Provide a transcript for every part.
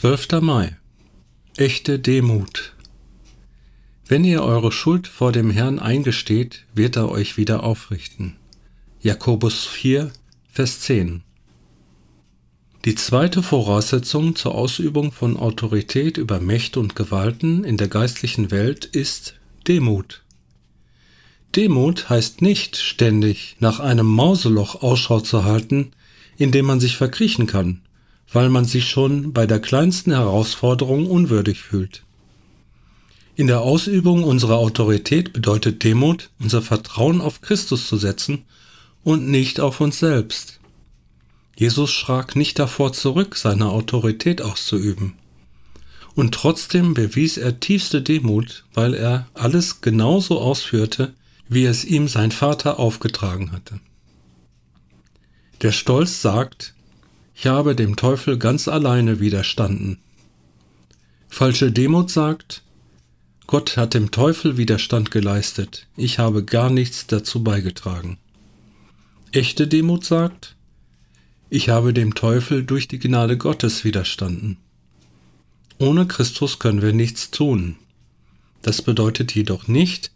12. Mai. Echte Demut. Wenn ihr eure Schuld vor dem Herrn eingesteht, wird er euch wieder aufrichten. Jakobus 4, Vers 10. Die zweite Voraussetzung zur Ausübung von Autorität über Mächte und Gewalten in der geistlichen Welt ist Demut. Demut heißt nicht ständig nach einem Mauseloch Ausschau zu halten, in dem man sich verkriechen kann, weil man sich schon bei der kleinsten Herausforderung unwürdig fühlt. In der Ausübung unserer Autorität bedeutet Demut, unser Vertrauen auf Christus zu setzen und nicht auf uns selbst. Jesus schrak nicht davor zurück, seine Autorität auszuüben. Und trotzdem bewies er tiefste Demut, weil er alles genauso ausführte, wie es ihm sein Vater aufgetragen hatte. Der Stolz sagt, ich habe dem Teufel ganz alleine widerstanden. Falsche Demut sagt, Gott hat dem Teufel Widerstand geleistet, ich habe gar nichts dazu beigetragen. Echte Demut sagt, ich habe dem Teufel durch die Gnade Gottes widerstanden. Ohne Christus können wir nichts tun. Das bedeutet jedoch nicht,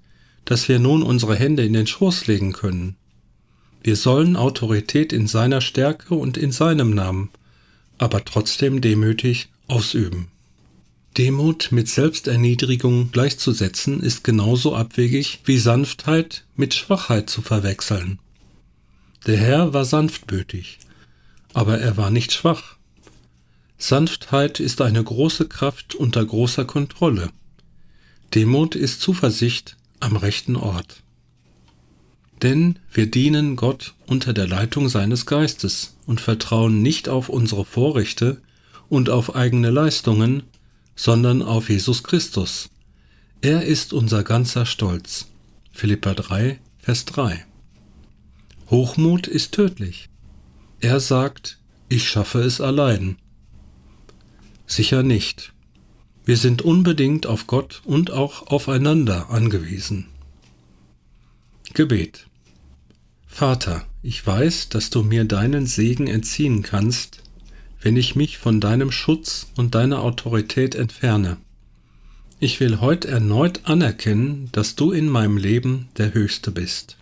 dass wir nun unsere Hände in den Schoß legen können. Wir sollen Autorität in seiner Stärke und in seinem Namen, aber trotzdem demütig ausüben. Demut mit Selbsterniedrigung gleichzusetzen ist genauso abwegig wie Sanftheit mit Schwachheit zu verwechseln. Der Herr war sanftmütig, aber er war nicht schwach. Sanftheit ist eine große Kraft unter großer Kontrolle. Demut ist Zuversicht am rechten Ort denn wir dienen Gott unter der Leitung seines Geistes und vertrauen nicht auf unsere Vorrechte und auf eigene Leistungen, sondern auf Jesus Christus. Er ist unser ganzer Stolz. Philippa 3, Vers 3. Hochmut ist tödlich. Er sagt, ich schaffe es allein. Sicher nicht. Wir sind unbedingt auf Gott und auch aufeinander angewiesen. Gebet Vater, ich weiß, dass du mir deinen Segen entziehen kannst, wenn ich mich von deinem Schutz und deiner Autorität entferne. Ich will heute erneut anerkennen, dass du in meinem Leben der Höchste bist.